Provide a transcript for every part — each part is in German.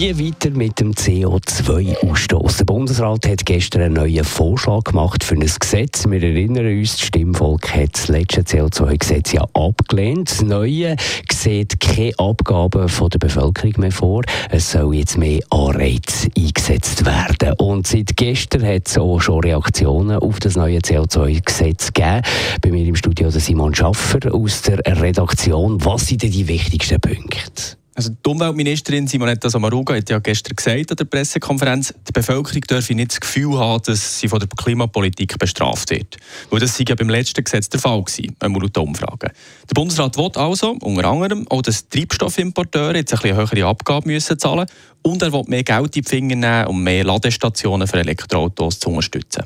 Wie weiter mit dem CO2-Ausstoß? Der Bundesrat hat gestern einen neuen Vorschlag gemacht für ein Gesetz. Wir erinnern uns, das Stimmvolk hat das letzte CO2-Gesetz ja abgelehnt. Das neue sieht keine Abgaben von der Bevölkerung mehr vor. Es soll jetzt mehr Anreiz eingesetzt werden. Und seit gestern hat es auch schon Reaktionen auf das neue CO2-Gesetz gegeben. Bei mir im Studio der Simon Schaffer aus der Redaktion. Was sind denn die wichtigsten Punkte? Also die Umweltministerin Simonetta Sommaruga hat ja gestern gesagt an der Pressekonferenz, die Bevölkerung dürfe nicht das Gefühl haben, dass sie von der Klimapolitik bestraft wird. Weil das sei ja beim letzten Gesetz der Fall gewesen, laut der Umfrage. Der Bundesrat will also unter anderem auch, dass Treibstoffimporteure jetzt ein bisschen höhere Abgaben müssen zahlen und er will mehr Geld in die Finger nehmen, um mehr Ladestationen für Elektroautos zu unterstützen.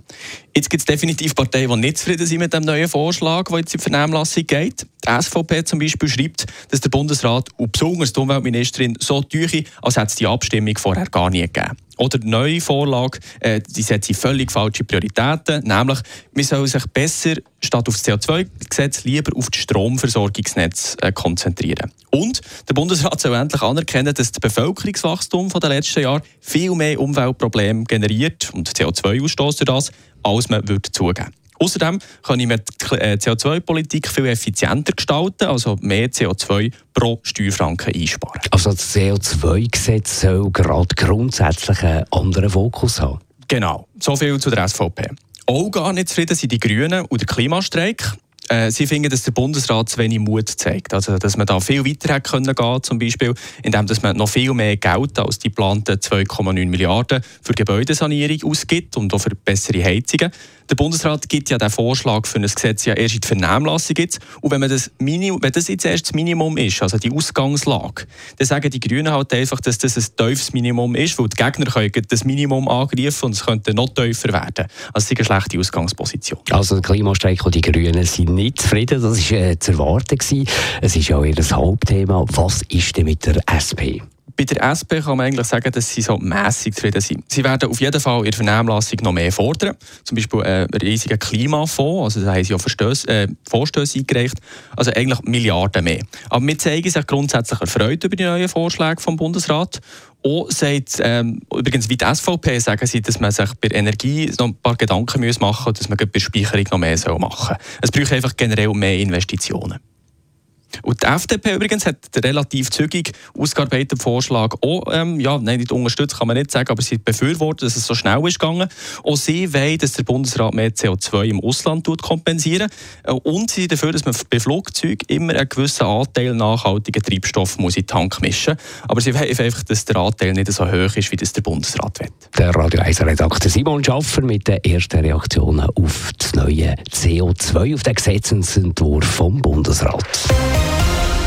Jetzt gibt es definitiv Parteien, die nicht zufrieden sind mit dem neuen Vorschlag, der jetzt in die Vernehmlassung geht. Die SVP zum Beispiel schreibt, dass der Bundesrat und besonders die Umweltministerin so teuer, als hätte es die Abstimmung vorher gar nie gegeben. Oder die neue Vorlage, äh, die setzt völlig falsche Prioritäten, nämlich man soll sich besser statt auf das CO2-Gesetz lieber auf das Stromversorgungsnetz äh, konzentrieren. Und der Bundesrat soll endlich anerkennen, dass das Bevölkerungswachstum der letzten Jahre viel mehr Umweltprobleme generiert und CO2-Ausstoß durch das, als man würde zugeben Außerdem kann ich die äh, CO2-Politik viel effizienter gestalten, also mehr CO2 pro Steuerfranken einsparen. Also das CO2-Gesetz soll gerade grundsätzlich einen anderen Fokus haben? Genau, so viel zu der SVP. Auch gar nicht zufrieden sind die Grünen und der Klimastreik. Äh, sie finden, dass der Bundesrat zu wenig Mut zeigt. Also, dass man da viel weiter hätte können gehen zum Beispiel, indem dass man noch viel mehr Geld als die geplanten 2,9 Milliarden für Gebäudesanierung ausgibt und auch für bessere Heizungen. Der Bundesrat gibt ja den Vorschlag für ein Gesetz ja erst in die Vernehmlassung jetzt. Und wenn, man das Minimum, wenn das jetzt erst das Minimum ist, also die Ausgangslage, dann sagen die Grünen halt einfach, dass das ein tiefes Minimum ist, weil die Gegner können das Minimum angreifen und es könnte noch tiefer werden. Also es ist eine schlechte Ausgangsposition. Also der Klimastreik und die Grünen sind nicht zufrieden, das war äh, zu erwarten. Gewesen. Es ist ja ihr Hauptthema. Was ist denn mit der SP? Bei der SP kann man eigentlich sagen, dass sie so mässig zufrieden sind. Sie werden auf jeden Fall in der Vernehmlassung noch mehr fordern. Zum Beispiel einen riesigen Klimafonds, also da haben sie Verstöße, äh, Vorstöße eingereicht, also eigentlich Milliarden mehr. Aber wir zeigen sich grundsätzlich erfreut über die neuen Vorschläge vom Bundesrat. Auch sagt, ähm, übrigens wie die SVP sagen sie, dass man sich bei Energie noch ein paar Gedanken machen muss, dass man bei Speicherung noch mehr machen soll. Es braucht einfach generell mehr Investitionen. Und die FDP übrigens hat relativ zügig ausgearbeiteten Vorschlag auch, ähm, ja, nein, nicht unterstützt, kann man nicht sagen, aber sie befürwortet, dass es so schnell ist gegangen. Auch sie wollen, dass der Bundesrat mehr CO2 im Ausland kompensieren äh, und sie sind dafür, dass man bei Flugzeugen immer einen gewissen Anteil nachhaltigen Treibstoff muss in den Tank mischen Aber sie wollen einfach, dass der Anteil nicht so hoch ist, wie das der Bundesrat will. Der Radio 1 Redakteur Simon Schaffer mit den ersten Reaktionen auf das neue CO2, auf den Gesetzentwurf vom Bundesrat.